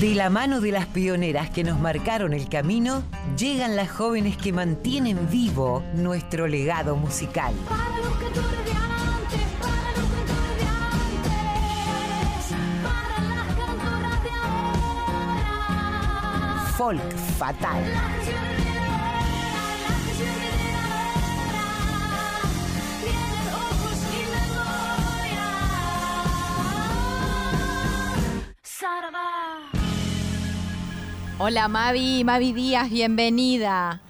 De la mano de las pioneras que nos marcaron el camino, llegan las jóvenes que mantienen vivo nuestro legado musical. Para los cantores de antes, para Hola Mavi, Mavi Díaz, bienvenida.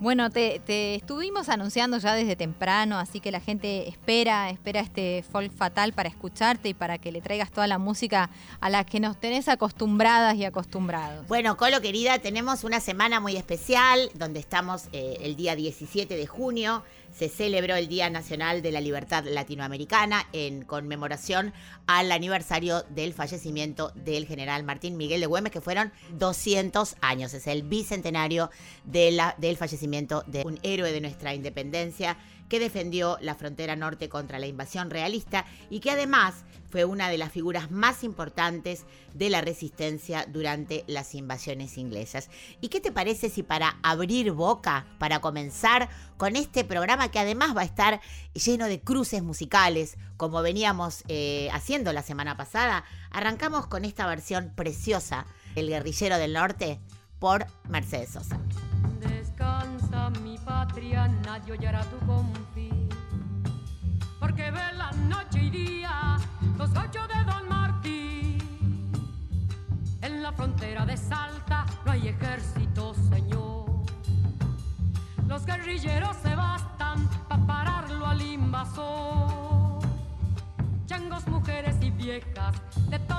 Bueno, te, te estuvimos anunciando ya desde temprano, así que la gente espera, espera este folk fatal para escucharte y para que le traigas toda la música a la que nos tenés acostumbradas y acostumbrados. Bueno, Colo querida, tenemos una semana muy especial donde estamos eh, el día 17 de junio. Se celebró el Día Nacional de la Libertad Latinoamericana en conmemoración al aniversario del fallecimiento del general Martín Miguel de Güemes, que fueron 200 años. Es el bicentenario del fallecimiento de un héroe de nuestra independencia que defendió la frontera norte contra la invasión realista y que además fue una de las figuras más importantes de la resistencia durante las invasiones inglesas. ¿Y qué te parece si para abrir boca, para comenzar con este programa que además va a estar lleno de cruces musicales, como veníamos eh, haciendo la semana pasada, arrancamos con esta versión preciosa, El guerrillero del norte, por Mercedes Sosa. Descansa mi patria, nadie tu. Porque la noche y día los ocho de Don Martín. En la frontera de Salta no hay ejército, señor. Los guerrilleros se bastan para pararlo al invasor. Changos, mujeres y viejas, de todos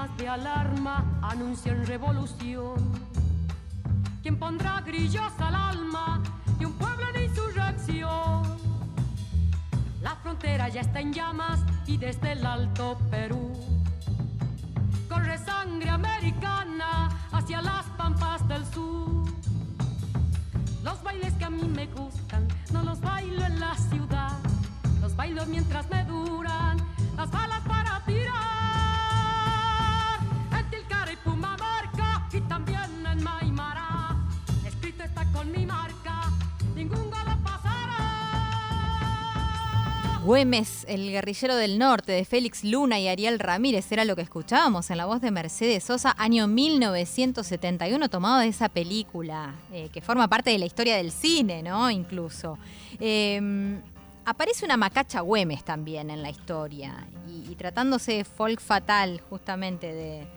De alarma anuncian revolución. ¿Quién pondrá grillos al alma de un pueblo en insurrección? La frontera ya está en llamas y desde el Alto Perú corre sangre americana hacia las pampas del sur. Los bailes que a mí me gustan no los bailo en la ciudad, los bailo mientras me duran las balas para tirar. Güemes, el guerrillero del norte, de Félix Luna y Ariel Ramírez, era lo que escuchábamos en la voz de Mercedes Sosa, año 1971, tomado de esa película, eh, que forma parte de la historia del cine, ¿no? Incluso. Eh, aparece una macacha Güemes también en la historia, y, y tratándose de folk fatal, justamente de,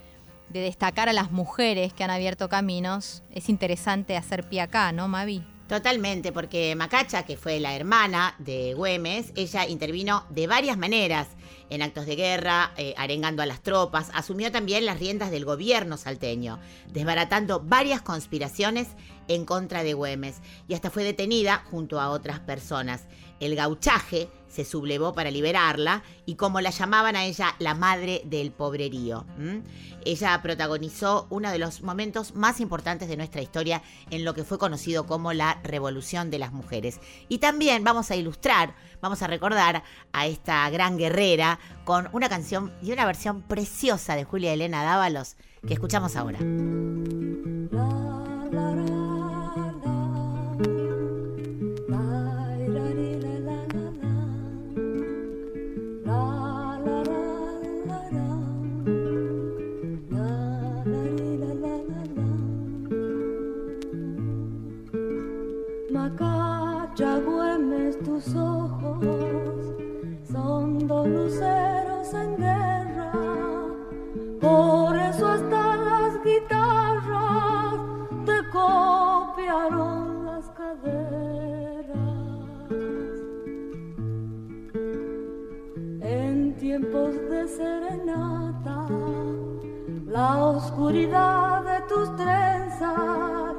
de destacar a las mujeres que han abierto caminos, es interesante hacer pie acá, ¿no, Mavi? Totalmente, porque Macacha, que fue la hermana de Güemes, ella intervino de varias maneras en actos de guerra, eh, arengando a las tropas, asumió también las riendas del gobierno salteño, desbaratando varias conspiraciones en contra de Güemes y hasta fue detenida junto a otras personas. El gauchaje se sublevó para liberarla y como la llamaban a ella la madre del pobrerío. Ella protagonizó uno de los momentos más importantes de nuestra historia en lo que fue conocido como la Revolución de las Mujeres. Y también vamos a ilustrar, vamos a recordar a esta gran guerrera con una canción y una versión preciosa de Julia Elena Dávalos que escuchamos ahora. Serenata, la oscuridad de tus trenzas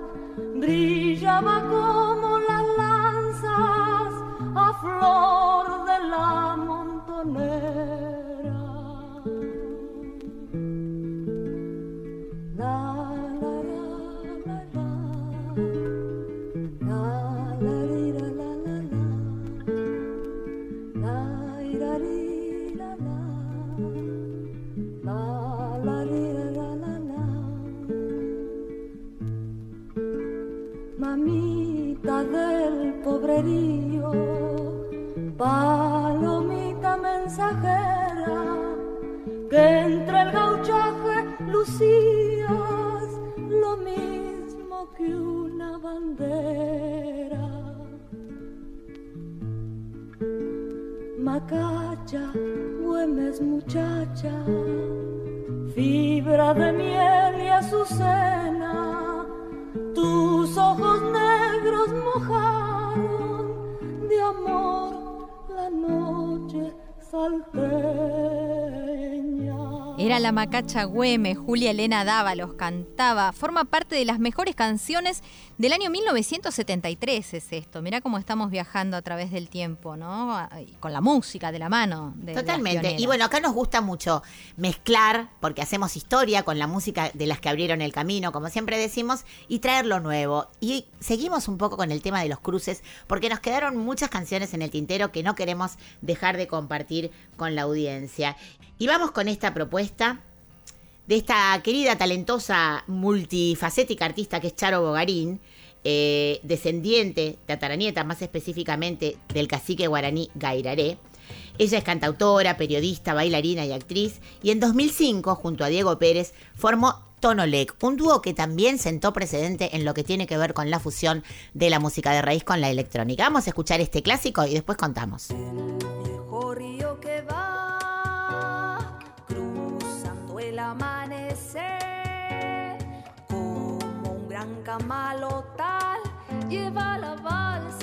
brillaba como las lanzas a flor mensajera, que entre el gauchaje lucías lo mismo que una bandera. Macacha, Güemes muchacha, fibra de miel y azucena, tus ojos negros mojaron noche salteña. Era la macacha Güemes, Julia Elena Dávalos cantaba, forma parte de las mejores canciones del año 1973 es esto. Mirá cómo estamos viajando a través del tiempo, ¿no? Con la música de la mano. de Totalmente. Y bueno, acá nos gusta mucho mezclar, porque hacemos historia con la música de las que abrieron el camino, como siempre decimos, y traer lo nuevo. Y seguimos un poco con el tema de los cruces, porque nos quedaron muchas canciones en el tintero que no queremos dejar de compartir con la audiencia. Y vamos con esta propuesta de esta querida, talentosa, multifacética artista que es Charo Bogarín, eh, descendiente, tataranieta más específicamente del cacique guaraní Gairaré. Ella es cantautora, periodista, bailarina y actriz, y en 2005, junto a Diego Pérez, formó Tonolec, un dúo que también sentó precedente en lo que tiene que ver con la fusión de la música de raíz con la electrónica. Vamos a escuchar este clásico y después contamos. viejo río que va un gran camalotal lleva la balsa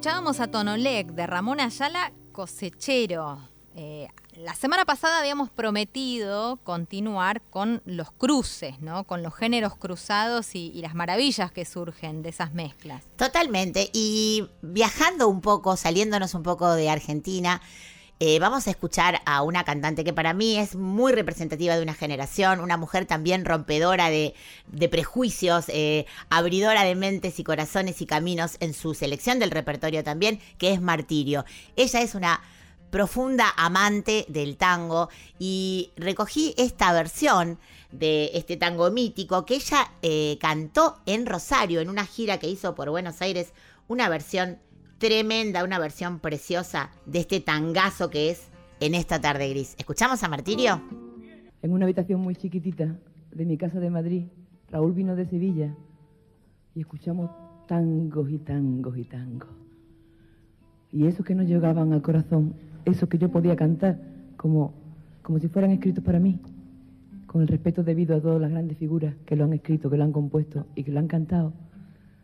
Escuchábamos a Tonolec de Ramón Ayala, cosechero. Eh, la semana pasada habíamos prometido continuar con los cruces, ¿no? Con los géneros cruzados y, y las maravillas que surgen de esas mezclas. Totalmente. Y viajando un poco, saliéndonos un poco de Argentina, eh, vamos a escuchar a una cantante que para mí es muy representativa de una generación, una mujer también rompedora de, prejuicios, eh, abridora de mentes y corazones y caminos en su selección del repertorio también, que es Martirio. Ella es una profunda amante del tango y recogí esta versión de este tango mítico que ella eh, cantó en Rosario en una gira que hizo por Buenos Aires, una versión tremenda, una versión preciosa de este tangazo que es En esta tarde gris. ¿Escuchamos a Martirio? en una habitación muy chiquitita de mi casa de Madrid. Raúl vino de Sevilla y escuchamos tangos y tangos y tangos. Y esos que nos llegaban al corazón, esos que yo podía cantar como, como si fueran escritos para mí, con el respeto debido a todas las grandes figuras que lo han escrito, que lo han compuesto y que lo han cantado,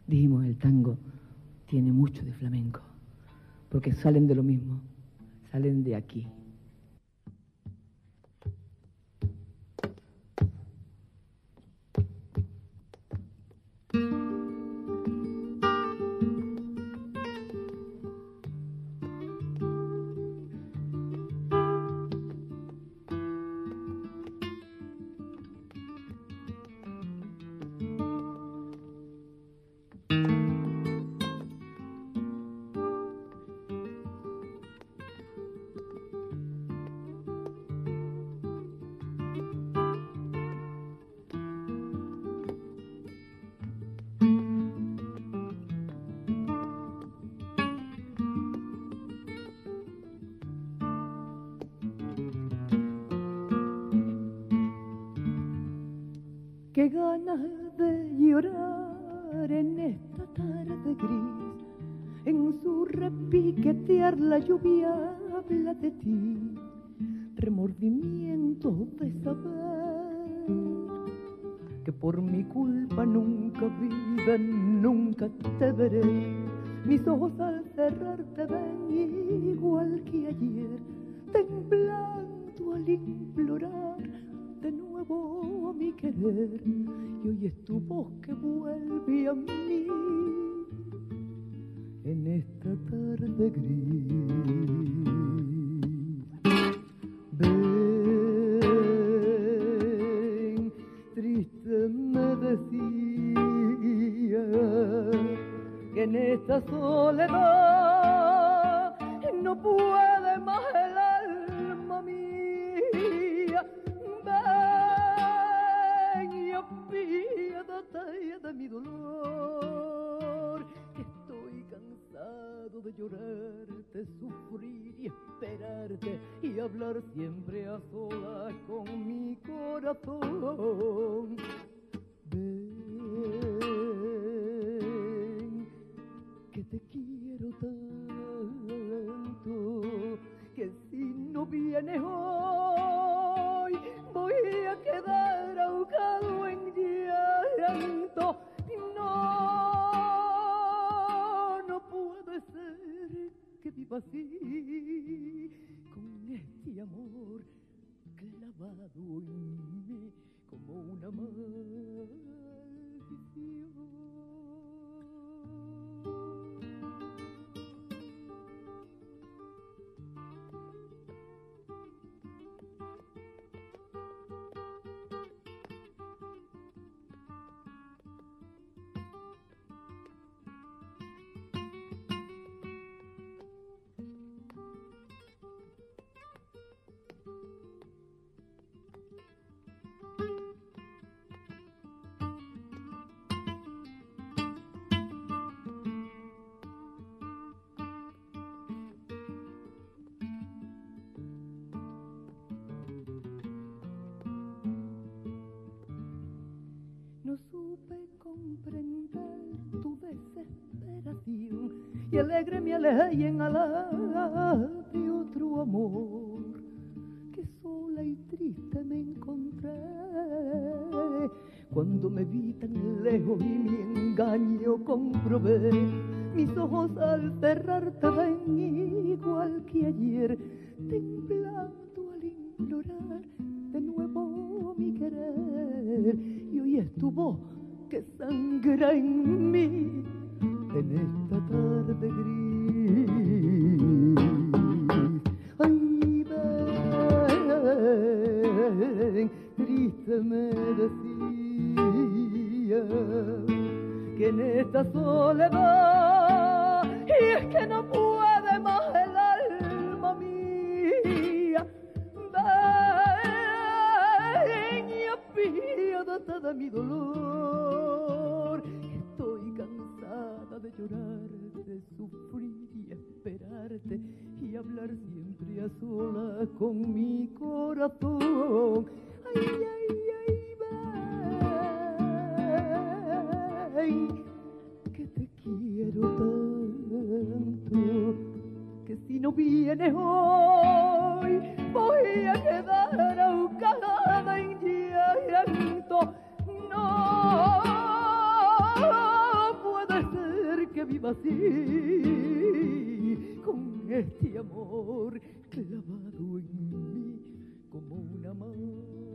dijimos, el tango tiene mucho de flamenco, porque salen de lo mismo, salen de aquí. Repiquetear la lluvia habla de ti, remordimiento de saber que por mi culpa nunca viven, nunca te veré. Mis ojos al cerrar te ven igual que ayer, temblando al implorar de nuevo mi querer. Y hoy es tu voz que vuelve a mí en esta tarde gris. Comprender tu desesperación y alegre me alejé en alas de otro amor que sola y triste me encontré cuando me vi tan lejos y mi engaño comprobé. Mis ojos al cerrar sangra en mí en esta tarde gris. No vienes hoy voy a quedar ahogada en llanto. No puede ser que viva así con este amor clavado en mí como una maldición.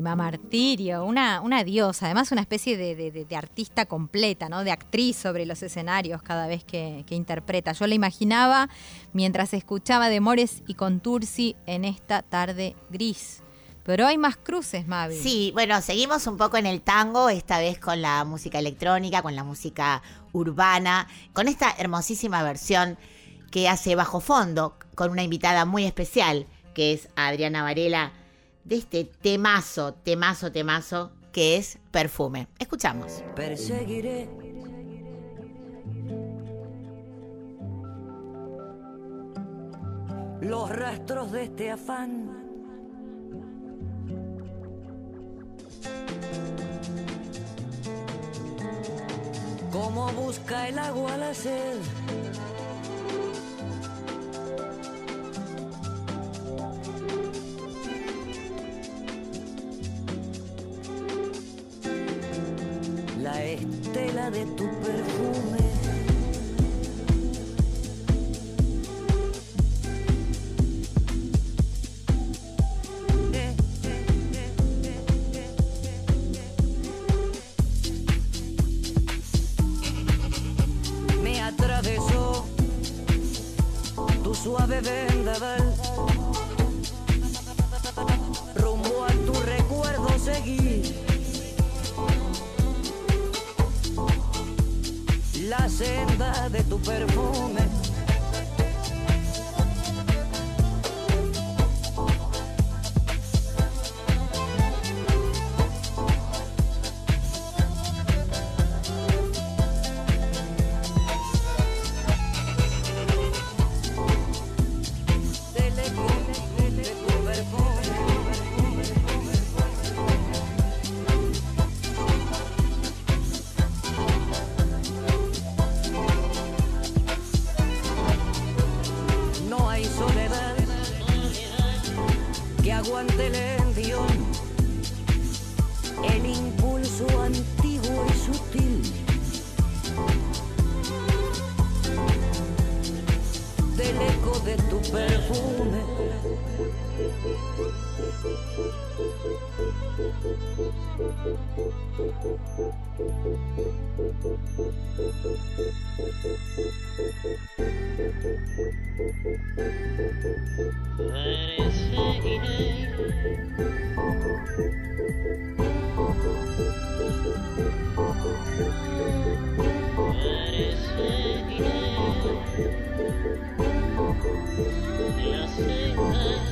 Martirio, una, una diosa, además una especie de artista completa, ¿no? De actriz sobre los escenarios cada vez que, que interpreta. Yo la imaginaba mientras escuchaba de Mores y Contursi en esta tarde gris. Pero hay más cruces, Mavi. Sí, bueno, seguimos un poco en el tango, esta vez con la música electrónica, con la música urbana, con esta hermosísima versión que hace Bajo Fondo, con una invitada muy especial, que es Adriana Varela, de este temazo, temazo, temazo, que es Perfume. Escuchamos. perseguiré. Los rastros de este afán. Como busca el agua la sed. La estela de tu perfume.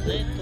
Me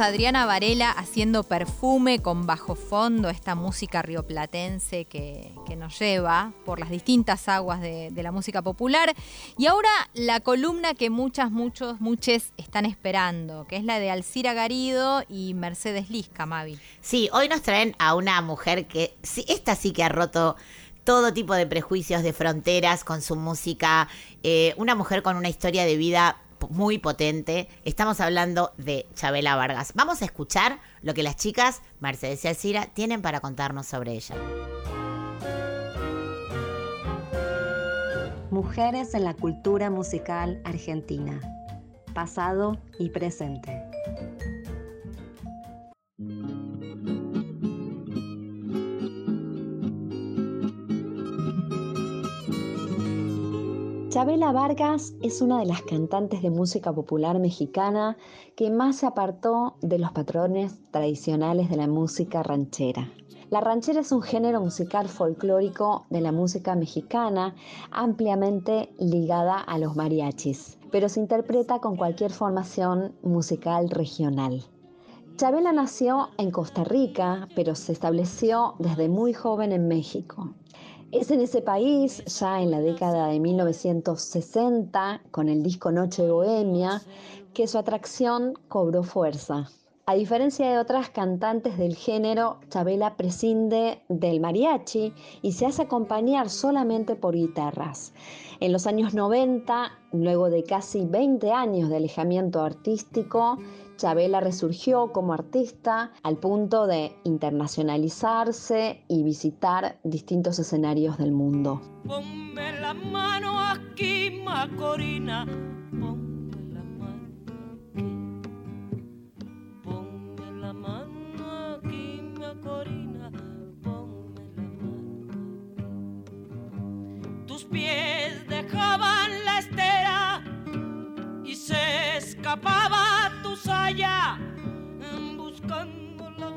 Adriana Varela haciendo perfume con bajo fondo, esta música rioplatense que, nos lleva por las distintas aguas de, la música popular. Y ahora la columna que muchas, muchos, muchos están esperando, que es la de Alcira Garido y Mercedes Lisca, Mavi. Sí, hoy nos traen a una mujer que, esta sí que ha roto todo tipo de prejuicios de fronteras con su música, eh, una mujer con una historia de vida muy potente. Estamos hablando de Chabela Vargas. Vamos a escuchar lo que las chicas, Mercedes y Alcira, tienen para contarnos sobre ella. Mujeres en la cultura musical argentina. Pasado y presente. Chabela Vargas es una de las cantantes de música popular mexicana que más se apartó de los patrones tradicionales de la música ranchera. La ranchera es un género musical folclórico de la música mexicana ampliamente ligada a los mariachis, pero se interpreta con cualquier formación musical regional. Chabela nació en Costa Rica, pero se estableció desde muy joven en México. Es en ese país, ya en la década de 1960, con el disco Noche Bohemia, que su atracción cobró fuerza. A diferencia de otras cantantes del género, Chabela prescinde del mariachi y se hace acompañar solamente por guitarras. En los años 90, luego de casi 20 años de alejamiento artístico, Chabela resurgió como artista al punto de internacionalizarse y visitar distintos escenarios del mundo. Ponme la mano aquí, Macorina. Ponme la mano aquí. Ponme la mano aquí, Macorina. Ponme la mano. Tus pies dejaban la estera y se escapaba saya buscando la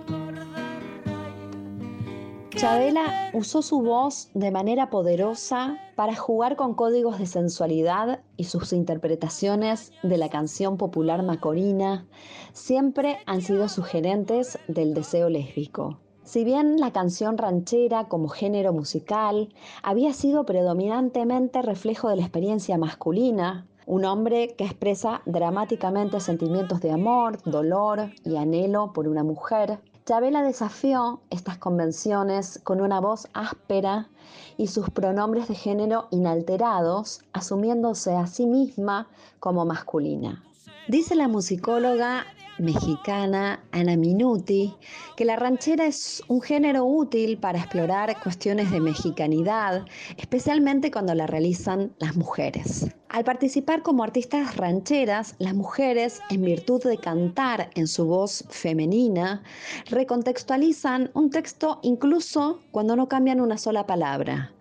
Chabela usó su voz de manera poderosa para jugar con códigos de sensualidad y sus interpretaciones de la canción popular macorina siempre han sido sugerentes del deseo lésbico. Si bien la canción ranchera como género musical había sido predominantemente reflejo de la experiencia masculina, un hombre que expresa dramáticamente sentimientos de amor, dolor y anhelo por una mujer, Chabela desafió estas convenciones con una voz áspera y sus pronombres de género inalterados, asumiéndose a sí misma como masculina. Dice la musicóloga mexicana Ana Minuti que la ranchera es un género útil para explorar cuestiones de mexicanidad, especialmente cuando la realizan las mujeres. Al participar como artistas rancheras, las mujeres, en virtud de cantar en su voz femenina, recontextualizan un texto incluso cuando no cambian una sola palabra.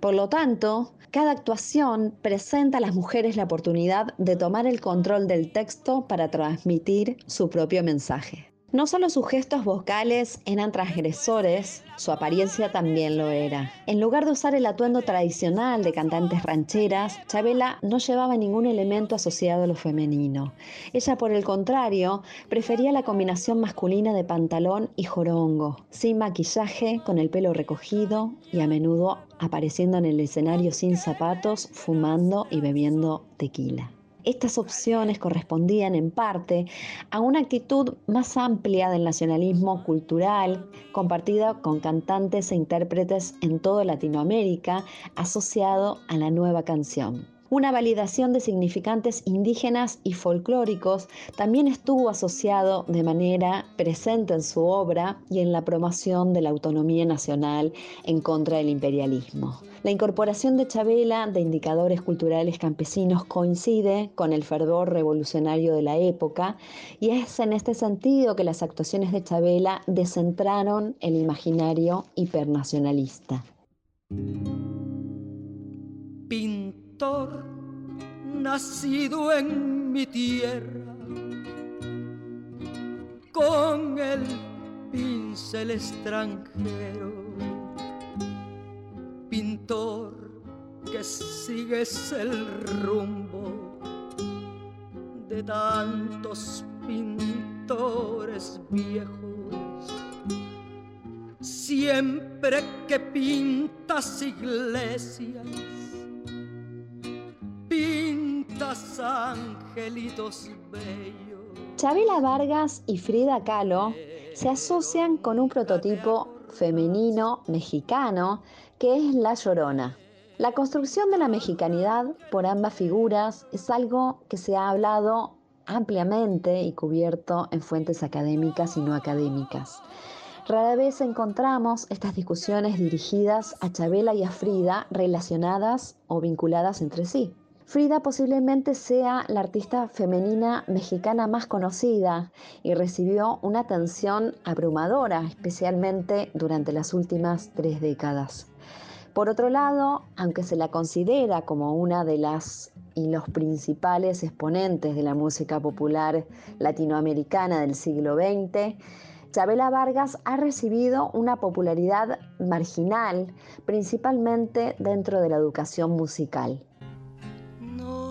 Por lo tanto, cada actuación presenta a las mujeres la oportunidad de tomar el control del texto para transmitir su propio mensaje. No solo sus gestos vocales eran transgresores, su apariencia también lo era. En lugar de usar el atuendo tradicional de cantantes rancheras, Chabela no llevaba ningún elemento asociado a lo femenino. Ella, por el contrario, prefería la combinación masculina de pantalón y jorongo, sin maquillaje, con el pelo recogido y a menudo apareciendo en el escenario sin zapatos, fumando y bebiendo tequila. Estas opciones correspondían en parte a una actitud más amplia del nacionalismo cultural, compartida con cantantes e intérpretes en toda Latinoamérica, asociado a la nueva canción. Una validación de significantes indígenas y folclóricos también estuvo asociado de manera presente en su obra y en la promoción de la autonomía nacional en contra del imperialismo. La incorporación de Chabela de indicadores culturales campesinos coincide con el fervor revolucionario de la época y es en este sentido que las actuaciones de Chabela descentraron el imaginario hipernacionalista. Pintor nacido en mi tierra, con el pincel extranjero pintor que sigues el rumbo de tantos pintores viejos. Siempre que pintas iglesias, angelitos bellos. Chabela Vargas y Frida Kahlo se asocian con un prototipo femenino mexicano que es La Llorona. La construcción de la mexicanidad por ambas figuras es algo que se ha hablado ampliamente y cubierto en fuentes académicas y no académicas. Rara vez encontramos estas discusiones dirigidas a Chabela y a Frida relacionadas o vinculadas entre sí. Frida posiblemente sea la artista femenina mexicana más conocida y recibió una atención abrumadora, especialmente durante las últimas tres décadas. Por otro lado, aunque se la considera como una de las y los principales exponentes de la música popular latinoamericana del siglo XX, Chabela Vargas ha recibido una popularidad marginal, principalmente dentro de la educación musical.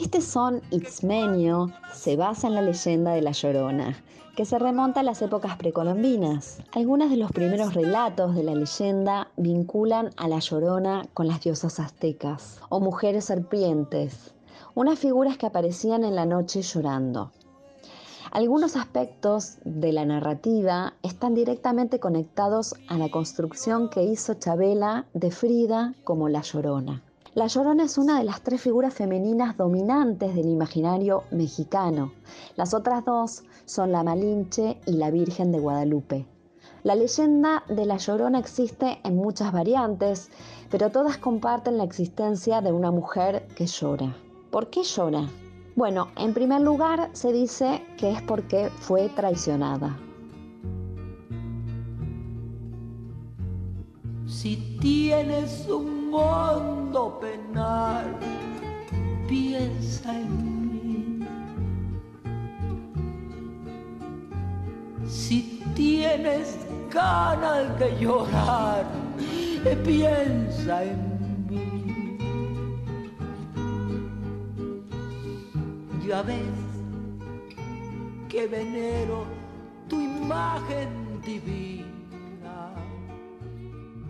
Este son Itzmenio se basa en la leyenda de La Llorona, que se remonta a las épocas precolombinas. Algunos de los primeros relatos de la leyenda vinculan a La Llorona con las diosas aztecas o mujeres serpientes, unas figuras que aparecían en la noche llorando. Algunos aspectos de la narrativa están directamente conectados a la construcción que hizo Chabela de Frida como La Llorona. La Llorona es una de las tres figuras femeninas dominantes del imaginario mexicano. Las otras dos son la Malinche y la Virgen de Guadalupe. La leyenda de La Llorona existe en muchas variantes, pero todas comparten la existencia de una mujer que llora. ¿Por qué llora? Bueno, en primer lugar se dice que es porque fue traicionada. Si tienes un mundo penal, piensa en mí. Si tienes ganas de llorar, piensa en mí. Ya ves que venero tu imagen divina.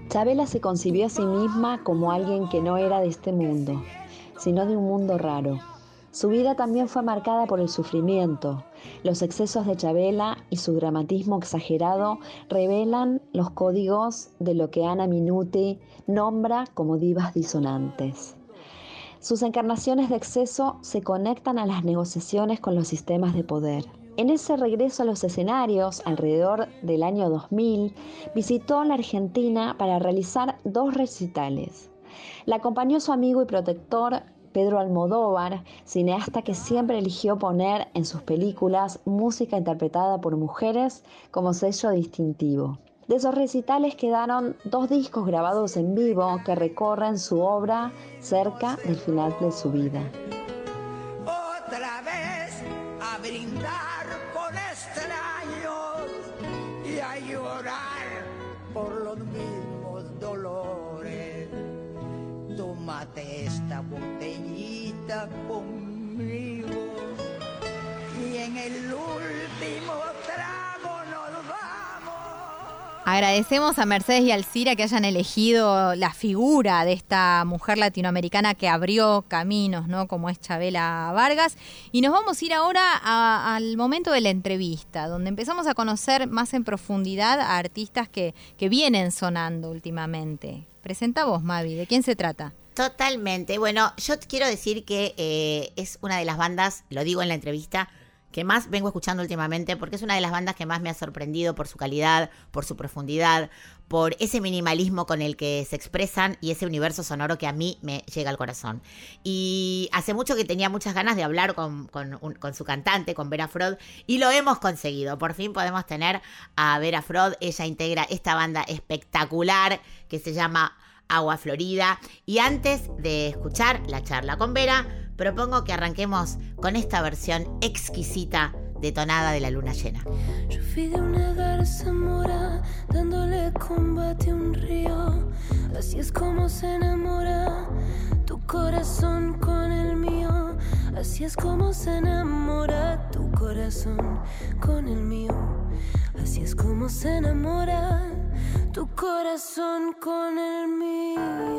Chabela se concibió a sí misma como alguien que no era de este mundo, sino de un mundo raro. Su vida también fue marcada por el sufrimiento. Los excesos de Chabela y su dramatismo exagerado revelan los códigos de lo que Ana Minuti nombra como divas disonantes. Sus encarnaciones de exceso se conectan a las negociaciones con los sistemas de poder. En ese regreso a los escenarios, alrededor del año 2000, visitó la Argentina para realizar dos recitales. La acompañó su amigo y protector Pedro Almodóvar, cineasta que siempre eligió poner en sus películas música interpretada por mujeres como sello distintivo. De esos recitales quedaron dos discos grabados en vivo que recorren su obra cerca del final de su vida. Otra vez a brindar conmigo y en el último trago nos vamos. Agradecemos a Mercedes y Alcira que hayan elegido la figura de esta mujer latinoamericana que abrió caminos, ¿no? Como es Chabela Vargas. Y nos vamos a ir ahora al momento de la entrevista, donde empezamos a conocer más en profundidad a artistas que, que vienen sonando últimamente. Presenta vos, Mavi, ¿de quién se trata? Totalmente. Bueno, yo quiero decir que eh, es una de las bandas, lo digo en la entrevista, que más vengo escuchando últimamente porque es una de las bandas que más me ha sorprendido por su calidad, por su profundidad, por ese minimalismo con el que se expresan y ese universo sonoro que a mí me llega al corazón. Y hace mucho que tenía muchas ganas de hablar con, su cantante, con Vera Frod, y lo hemos conseguido. Por fin podemos tener a Vera Frod. Ella integra esta banda espectacular que se llama Agua Florida. Y antes de escuchar la charla con Vera, propongo que arranquemos con esta versión exquisita detonada de la luna llena. Yo fui de una garza mora, dándole combate a un río. Así es como se enamora tu corazón con el mío. Así es como se enamora tu corazón con el mío. Así es como se enamora tu corazón con el mío.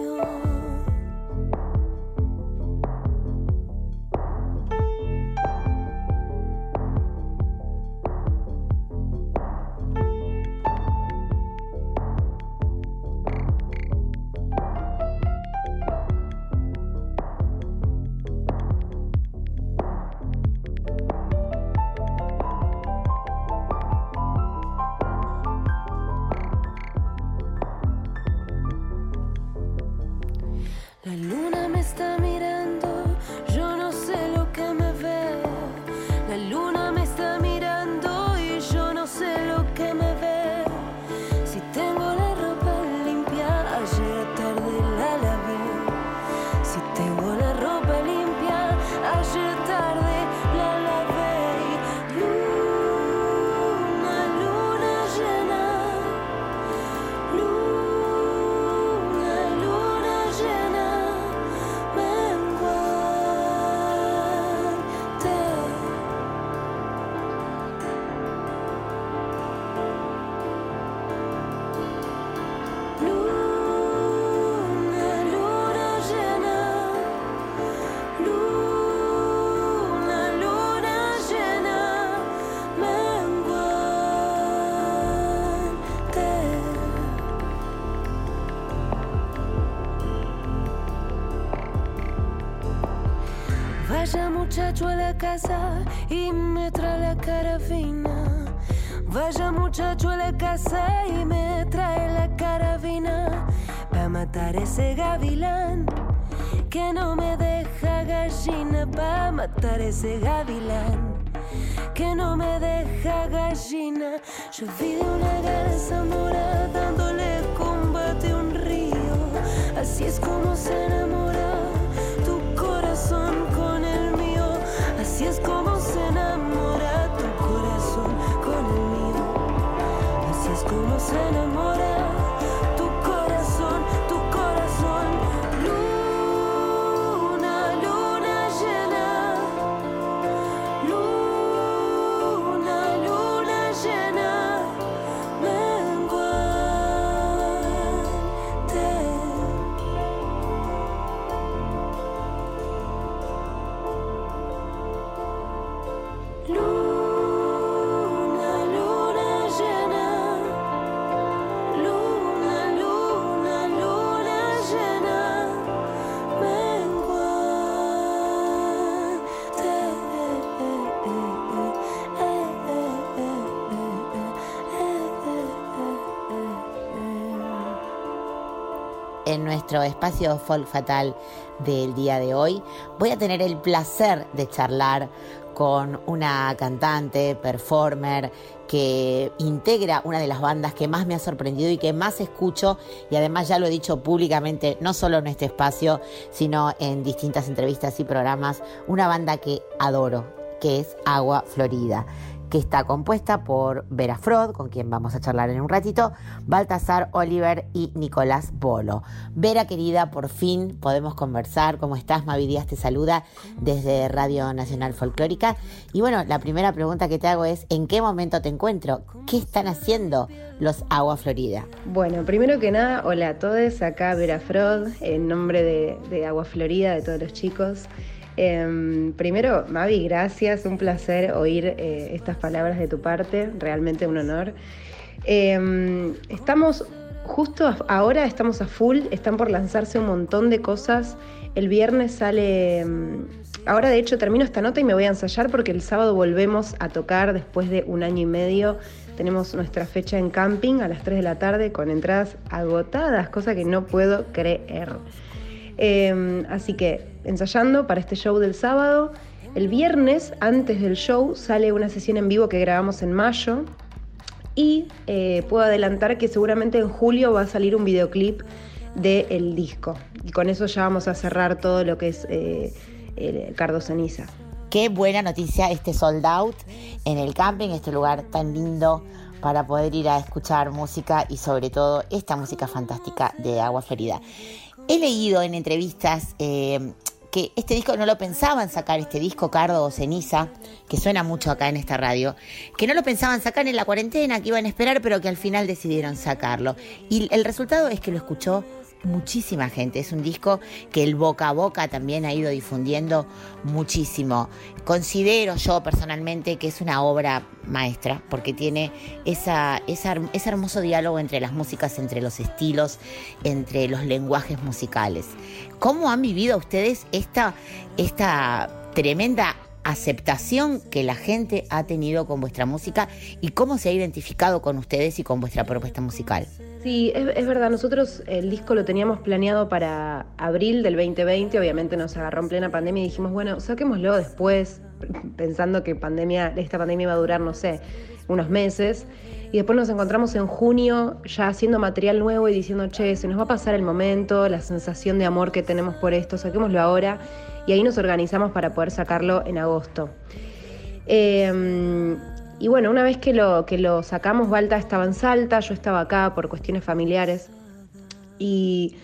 Muchacho a la casa y me trae la carabina. Vaya muchacho a la casa y me trae la carabina. Pa' matar ese gavilán que no me deja gallina. Pa' matar ese gavilán que no me deja gallina. Yo vi de una garza mora dándole combate a un río. Así es como se enamora tu corazón con. Así es como se enamora tu corazón con el mío. Así es como se enamora en nuestro espacio folk fatal del día de hoy. Voy a tener el placer de charlar con una cantante, performer que integra una de las bandas que más me ha sorprendido y que más escucho. Y además ya lo he dicho públicamente, no solo en este espacio, sino en distintas entrevistas y programas, una banda que adoro, que es Agua Florida que está compuesta por Vera Frod, con quien vamos a charlar en un ratito, Baltasar Oliver y Nicolás Polo. Vera, querida, por fin podemos conversar. ¿Cómo estás? Mavi Díaz te saluda desde Radio Nacional Folclórica. Y bueno, la primera pregunta que te hago es, ¿en qué momento te encuentro? ¿Qué están haciendo los Agua Florida? Bueno, primero que nada, hola a todos, acá Vera Frod, en nombre de, de Agua Florida, de todos los chicos. Eh, primero, Mavi, gracias, un placer oír eh, estas palabras de tu parte, realmente un honor. Eh, estamos justo ahora, estamos a full, están por lanzarse un montón de cosas. El viernes sale, mm, ahora de hecho termino esta nota y me voy a ensayar porque el sábado volvemos a tocar después de un año y medio. Tenemos nuestra fecha en camping a las 3 de la tarde con entradas agotadas, cosa que no puedo creer. Eh, así que ensayando para este show del sábado. El viernes, antes del show, sale una sesión en vivo que grabamos en mayo. Y eh, puedo adelantar que seguramente en julio va a salir un videoclip del disco. Y con eso ya vamos a cerrar todo lo que es eh, Cardo Ceniza. Qué buena noticia este sold out en el camping, este lugar tan lindo para poder ir a escuchar música y sobre todo esta música fantástica de Agua Florida. He leído en entrevistas eh, que este disco no lo pensaban sacar, este disco Cardo o Ceniza, que suena mucho acá en esta radio, que no lo pensaban sacar en la cuarentena, que iban a esperar, pero que al final decidieron sacarlo. Y el resultado es que lo escuchó muchísima gente. Es un disco que el boca a boca también ha ido difundiendo muchísimo. Considero yo personalmente que es una obra maestra porque tiene esa, ese hermoso diálogo entre las músicas, entre los estilos, entre los lenguajes musicales. ¿Cómo han vivido ustedes esta, esta tremenda aceptación que la gente ha tenido con vuestra música y cómo se ha identificado con ustedes y con vuestra propuesta musical? Sí, es, verdad, nosotros el disco lo teníamos planeado para abril del 2020, obviamente nos agarró en plena pandemia y dijimos, bueno, saquémoslo después, pensando que pandemia, esta pandemia iba a durar, no sé, unos meses. Y después nos encontramos en junio ya haciendo material nuevo y diciendo, che, se nos va a pasar el momento, la sensación de amor que tenemos por esto, saquémoslo ahora. Y ahí nos organizamos para poder sacarlo en agosto. Eh, y bueno, una vez que lo, que lo sacamos, Balta estaba en Salta, yo estaba acá por cuestiones familiares. Y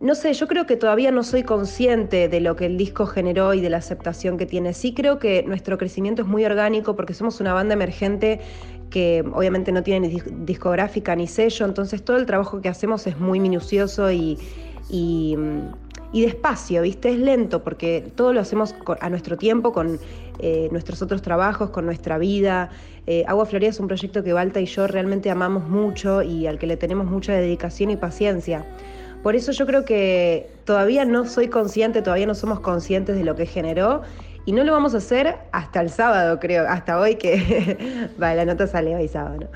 no sé, yo creo que todavía no soy consciente de lo que el disco generó y de la aceptación que tiene. Sí creo que nuestro crecimiento es muy orgánico porque somos una banda emergente que obviamente no tiene ni dis- discográfica ni sello, entonces todo el trabajo que hacemos es muy minucioso y, y, mm, y despacio, ¿viste? Es lento porque todo lo hacemos a nuestro tiempo, con eh, nuestros otros trabajos, con nuestra vida. Eh, Agua Florida es un proyecto que Balta y yo realmente amamos mucho y al que le tenemos mucha dedicación y paciencia Por eso yo creo que todavía no soy consciente, todavía no somos conscientes de lo que generó y no lo vamos a hacer hasta el sábado, creo, hasta hoy que, vale, la nota sale hoy sábado, ¿no?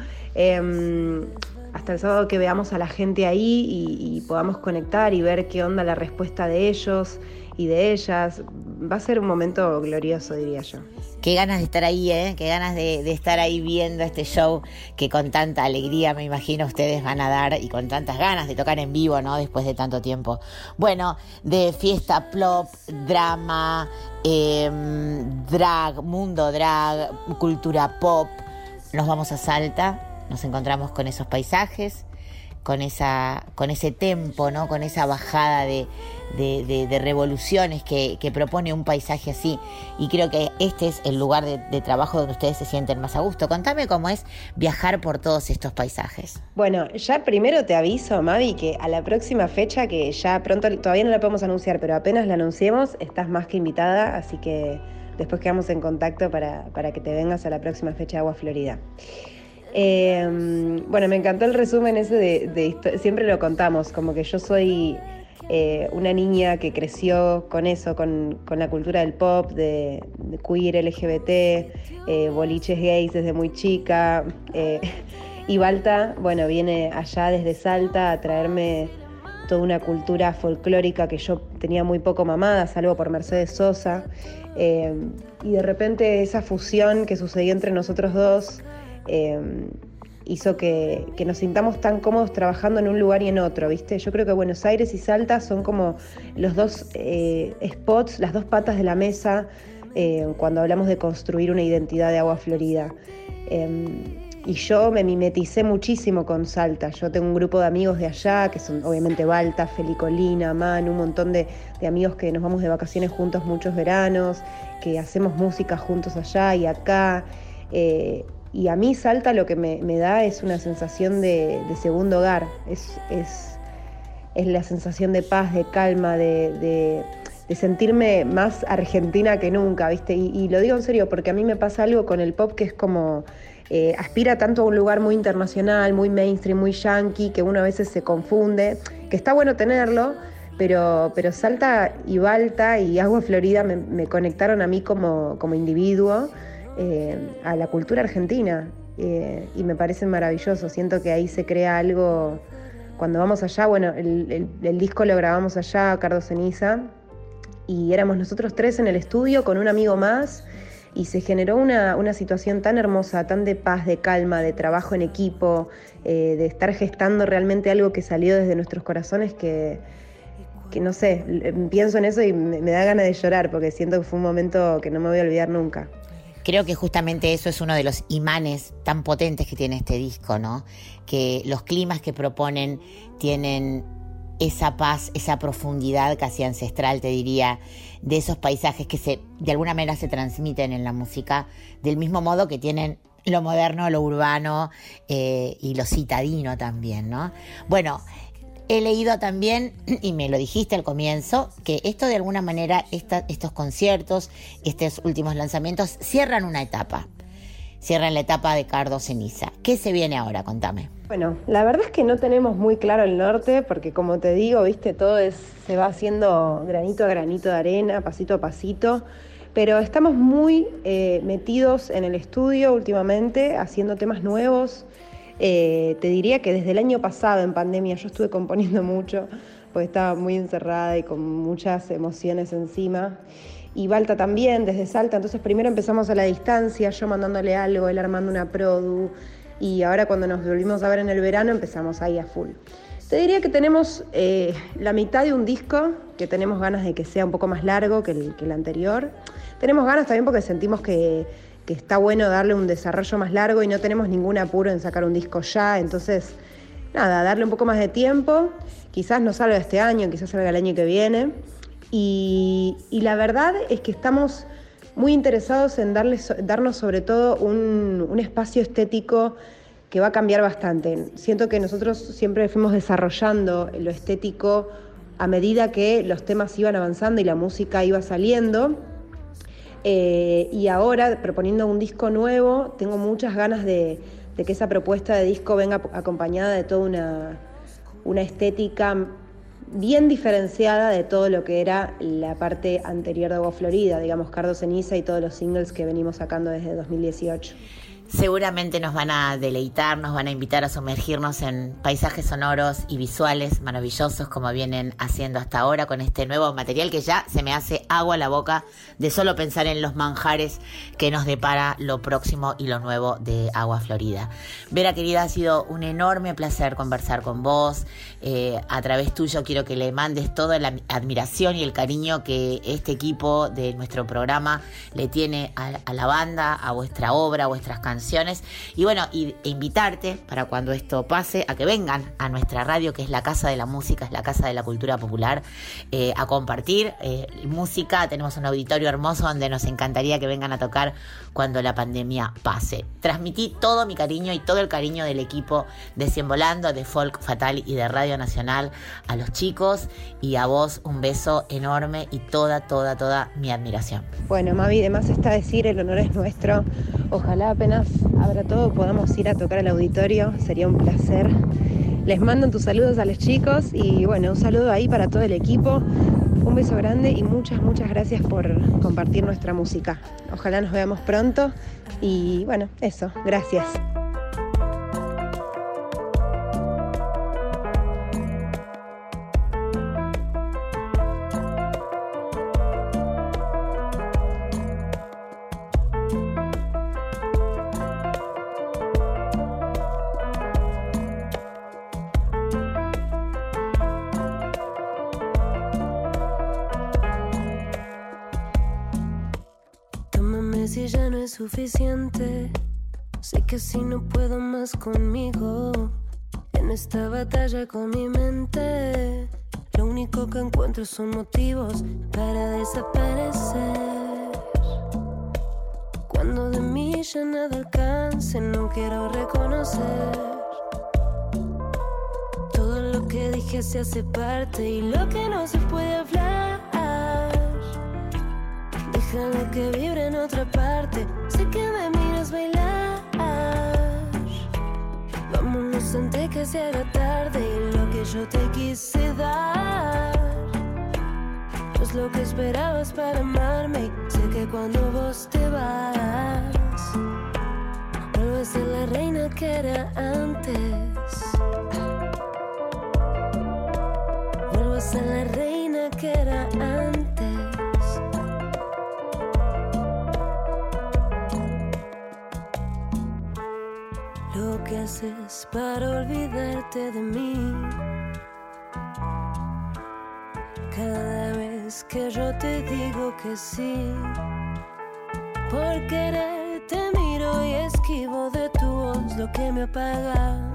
Hasta el sábado que veamos a la gente ahí y, podamos conectar y ver qué onda la respuesta de ellos y de ellas. Va a ser un momento glorioso, diría yo. Qué ganas de estar ahí, ¿eh? Qué ganas de, de estar ahí viendo este show que con tanta alegría me imagino ustedes van a dar y con tantas ganas de tocar en vivo, ¿no? Después de tanto tiempo. Bueno, de fiesta, plop, drama, em, drag, mundo drag, cultura pop, nos vamos a Salta, nos encontramos con esos paisajes, con, esa, con ese tempo, ¿no? Con esa bajada de, revoluciones que, propone un paisaje así. Y creo que este es el lugar de, de trabajo donde ustedes se sienten más a gusto. Contame cómo es viajar por todos estos paisajes. Bueno, ya primero te aviso, Mavi, que a la próxima fecha, que ya pronto, todavía no la podemos anunciar, pero apenas la anunciemos, estás más que invitada, así que después quedamos en contacto para, para que te vengas a la próxima fecha de Agua Florida. Eh, bueno, me encantó el resumen ese de, de siempre lo contamos, como que yo soy eh, una niña que creció con eso, con, con la cultura del pop, de, de queer, LGBT, eh, boliches gays desde muy chica. eh, y Balta, bueno, viene allá desde Salta a traerme toda una cultura folclórica que yo tenía muy poco mamada, salvo por Mercedes Sosa. Y de repente esa fusión que sucedió entre nosotros dos eh, hizo que, nos sintamos tan cómodos trabajando en un lugar y en otro, ¿viste? Yo creo que Buenos Aires y Salta son como los dos eh, spots, las dos patas de la mesa eh, cuando hablamos de construir una identidad de agua florida. Eh, y yo me mimeticé muchísimo con Salta. Yo tengo un grupo de amigos de allá, que son obviamente Balta, Felicolina, Manu, un montón de, de amigos que nos vamos de vacaciones juntos muchos veranos, que hacemos música juntos allá y acá. Eh, y a mí Salta lo que me, da es una sensación de, segundo hogar. Es, es, es la sensación de paz, de calma, de, de- sentirme más argentina que nunca, ¿viste? Y, y lo digo en serio, porque a mí me pasa algo con el pop que es como. eh, aspira tanto a un lugar muy internacional, muy mainstream, muy yankee, que uno a veces se confunde, que está bueno tenerlo, pero, pero Salta y Balta y Agua Florida me, me conectaron a mí como, como individuo a la cultura argentina eh, y me parece maravilloso. Siento que ahí se crea algo. Cuando vamos allá, bueno, el, disco lo grabamos allá, Cardo Ceniza, y éramos nosotros tres en el estudio con un amigo más y se generó una, una situación tan hermosa, tan de paz, de calma, de trabajo en equipo, eh, de estar gestando realmente algo que salió desde nuestros corazones que, no sé, pienso en eso y me, me da ganas de llorar porque siento que fue un momento que no me voy a olvidar nunca. Creo que justamente eso es uno de los imanes tan potentes que tiene este disco, ¿no? Que los climas que proponen tienen esa paz, esa profundidad casi ancestral, te diría, de esos paisajes que se, de alguna manera se transmiten en la música, del mismo modo que tienen lo moderno, lo urbano eh, y lo citadino también, ¿no? Bueno, he leído también, y me lo dijiste al comienzo, que esto de alguna manera, estos conciertos, estos últimos lanzamientos, cierran una etapa. Cierran la etapa de Cardo Ceniza. ¿Qué se viene ahora? Contame. Bueno, la verdad es que no tenemos muy claro el norte, porque como te digo, viste, todo es, se va haciendo granito a granito de arena, pasito a pasito. Pero estamos muy eh, metidos en el estudio últimamente, haciendo temas nuevos. Eh, te diría que desde el año pasado, en pandemia, yo estuve componiendo mucho, porque estaba muy encerrada y con muchas emociones encima. Y Balta también, desde Salta. Entonces primero empezamos a la distancia, yo mandándole algo, él armando una produ. Y ahora cuando nos volvimos a ver en el verano empezamos ahí a full. Te diría que tenemos eh, la mitad de un disco, que tenemos ganas de que sea un poco más largo que el, que el anterior. Tenemos ganas también porque sentimos que, que está bueno darle un desarrollo más largo y no tenemos ningún apuro en sacar un disco ya. Entonces, nada, darle un poco más de tiempo. Quizás no salga este año, quizás salga el año que viene. Y, la verdad es que estamos muy interesados en darle, so- darnos sobre todo un, un espacio estético que va a cambiar bastante. Siento que nosotros siempre fuimos desarrollando lo estético a medida que los temas iban avanzando y la música iba saliendo. Eh, y ahora, proponiendo un disco nuevo, tengo muchas ganas de, que esa propuesta de disco venga acompañada de toda una, una estética bien diferenciada de todo lo que era la parte anterior de Agua Florida, digamos Cardo Ceniza y todos los singles que venimos sacando desde 2018. Seguramente nos van a deleitar, nos van a invitar a sumergirnos en paisajes sonoros y visuales maravillosos como vienen haciendo hasta ahora con este nuevo material que ya se me hace agua a la boca de solo pensar en los manjares que nos depara lo próximo y lo nuevo de Agua Florida. Vera querida, ha sido un enorme placer conversar con vos. Eh, a través tuyo quiero que le mandes toda la admiración y el cariño que este equipo de nuestro programa le tiene a, a la banda, a vuestra obra, a vuestras canciones y bueno, y, invitarte para cuando esto pase a que vengan a nuestra radio, que es la Casa de la Música, es la Casa de la Cultura Popular, eh, a compartir eh, música. Tenemos un auditorio hermoso donde nos encantaría que vengan a tocar cuando la pandemia pase. Transmití todo mi cariño y todo el cariño del equipo de Cien Volando, de Folk Fatal y de Radio Nacional a los chicos y a vos un beso enorme y toda, toda, toda mi admiración. Bueno, Mavi, además está decir, el honor es nuestro. Ojalá apenas abra todo podamos ir a tocar al auditorio, sería un placer. Les mando tus saludos a los chicos y bueno, un saludo ahí para todo el equipo. Un beso grande y muchas, muchas gracias por compartir nuestra música. Ojalá nos veamos pronto y bueno, eso, gracias. Si no puedo más conmigo. En esta batalla con mi mente. Lo único que encuentro son motivos para desaparecer. Cuando de mí ya nada alcance, no quiero reconocer. Todo lo que dije se hace parte y lo que no se puede hablar. Déjalo que vibre en otra parte. Sé que me Antes que se haga tarde. Y lo que yo te quise dar. No es lo que esperabas para amarme. Sé que cuando vos te vas, vuelvo a la reina que era antes. Vuelvo a la reina que era antes. Para olvidarte de mí. Cada vez que yo te digo que sí, por querer te miro y esquivo de tu voz lo que me apaga.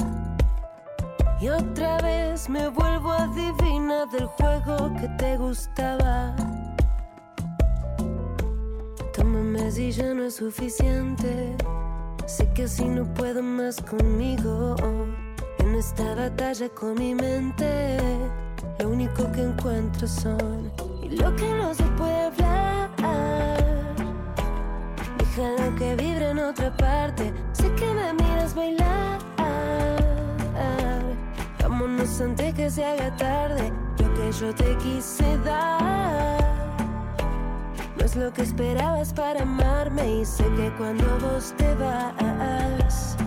Y otra vez me vuelvo adivina del juego que te gustaba. Tómame si ya no es suficiente. Sé que así no puedo más conmigo. En esta batalla con mi mente, lo único que encuentro son y lo que no se puede hablar. Déjalo que vibre en otra parte. Sé que me miras bailar. Vámonos antes que se haga tarde. Lo que yo te quise dar. Lo que esperabas para amarme y sé que cuando vos te vas,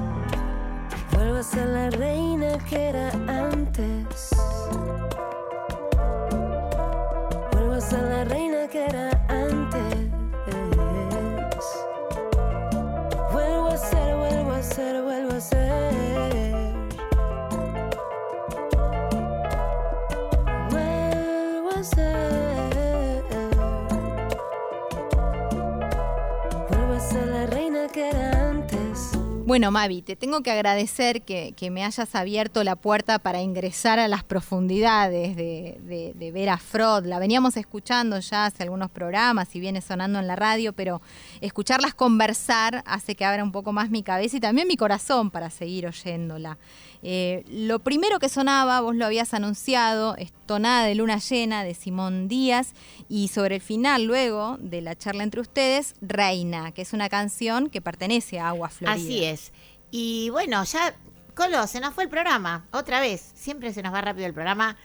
vuelvo a la reina que era antes. Vuelvo a la reina que era antes. Bueno, Mavi, te tengo que agradecer que, me hayas abierto la puerta para ingresar a las profundidades de, de, de Vera Frod. La veníamos escuchando ya hace algunos programas y viene sonando en la radio, pero escucharlas conversar hace que abra un poco más mi cabeza y también mi corazón para seguir oyéndola. Eh, lo primero que sonaba, vos lo habías anunciado, es Tonada de Luna Llena de Simón Díaz y sobre el final luego de la charla entre ustedes, Reina, que es una canción que pertenece a Agua Florida. Así es. Y bueno, ya, Colo, se nos fue el programa, otra vez. Siempre se nos va rápido el programa.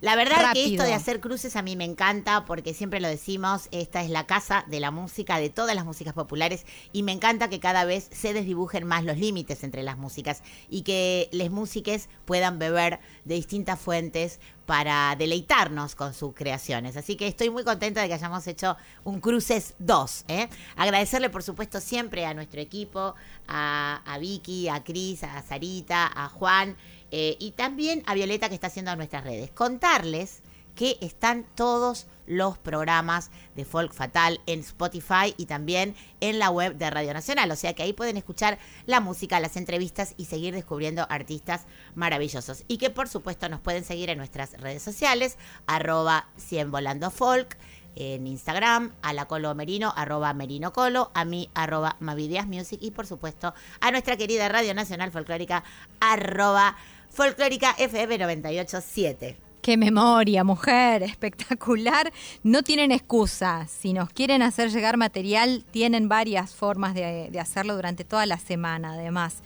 La verdad que esto de hacer cruces a mí me encanta porque siempre lo decimos, esta es la casa de la música, de todas las músicas populares y me encanta que cada vez se desdibujen más los límites entre las músicas y que les músiques puedan beber de distintas fuentes para deleitarnos con sus creaciones. Así que estoy muy contenta de que hayamos hecho un Cruces 2. ¿eh? Agradecerle, por supuesto, siempre a nuestro equipo, a, a Vicky, a Cris, a Sarita, a Juan eh, y también a Violeta que está haciendo nuestras redes. Contarles que están todos los programas de Folk Fatal en Spotify y también en la web de Radio Nacional. O sea que ahí pueden escuchar la música, las entrevistas y seguir descubriendo artistas maravillosos. Y que por supuesto nos pueden seguir en nuestras redes sociales, arroba 100 volando folk, en Instagram, a la Colo Merino, arroba Merino Colo, a mí, arroba Mavideas Music y por supuesto a nuestra querida Radio Nacional Folclórica, arroba Folclórica FM 987. Qué memoria, mujer, espectacular. No tienen excusa. Si nos quieren hacer llegar material, tienen varias formas de, de hacerlo durante toda la semana, además.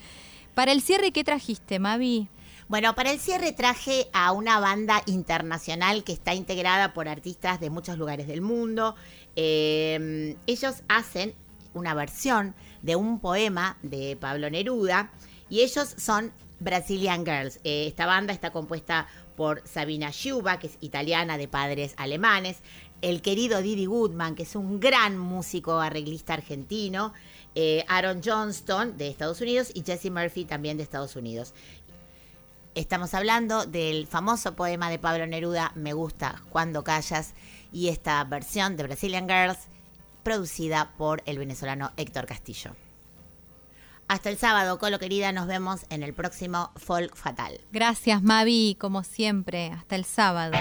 Para el cierre, ¿qué trajiste, Mavi? Bueno, para el cierre traje a una banda internacional que está integrada por artistas de muchos lugares del mundo. Eh, ellos hacen una versión de un poema de Pablo Neruda y ellos son Brazilian Girls. Eh, esta banda está compuesta por Sabina Schuba, que es italiana de padres alemanes, el querido Didi Goodman, que es un gran músico arreglista argentino, eh, Aaron Johnston de Estados Unidos y Jesse Murphy también de Estados Unidos. Estamos hablando del famoso poema de Pablo Neruda, Me gusta cuando callas, y esta versión de Brazilian Girls, producida por el venezolano Héctor Castillo. Hasta el sábado, Colo querida, nos vemos en el próximo Folk Fatal. Gracias, Mavi, como siempre. Hasta el sábado.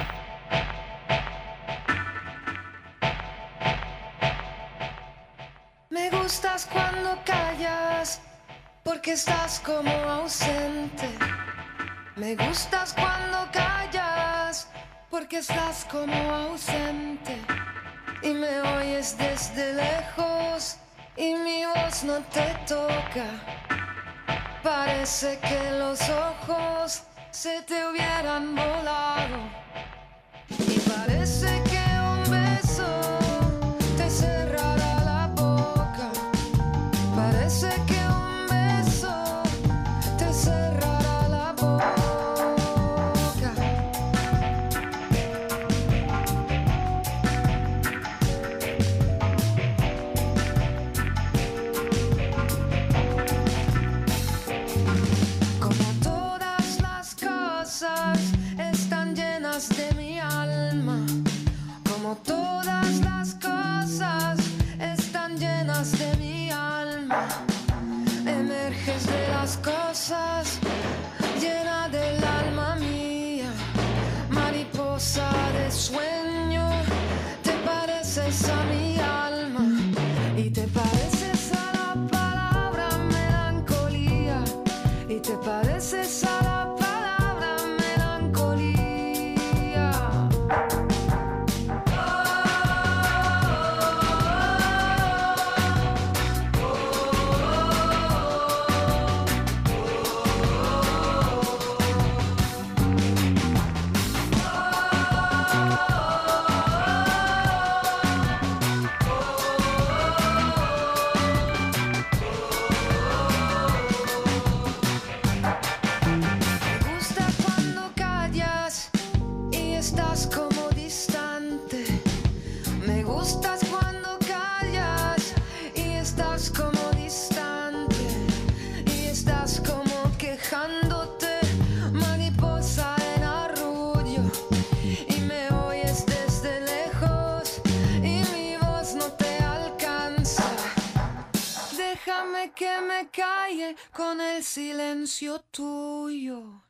Me gustas cuando callas, porque estás como ausente. Me gustas cuando callas, porque estás como ausente. Y me oyes desde lejos, y mi voz no te toca. Parece que los ojos se te hubieran volado. Silencio tuyo.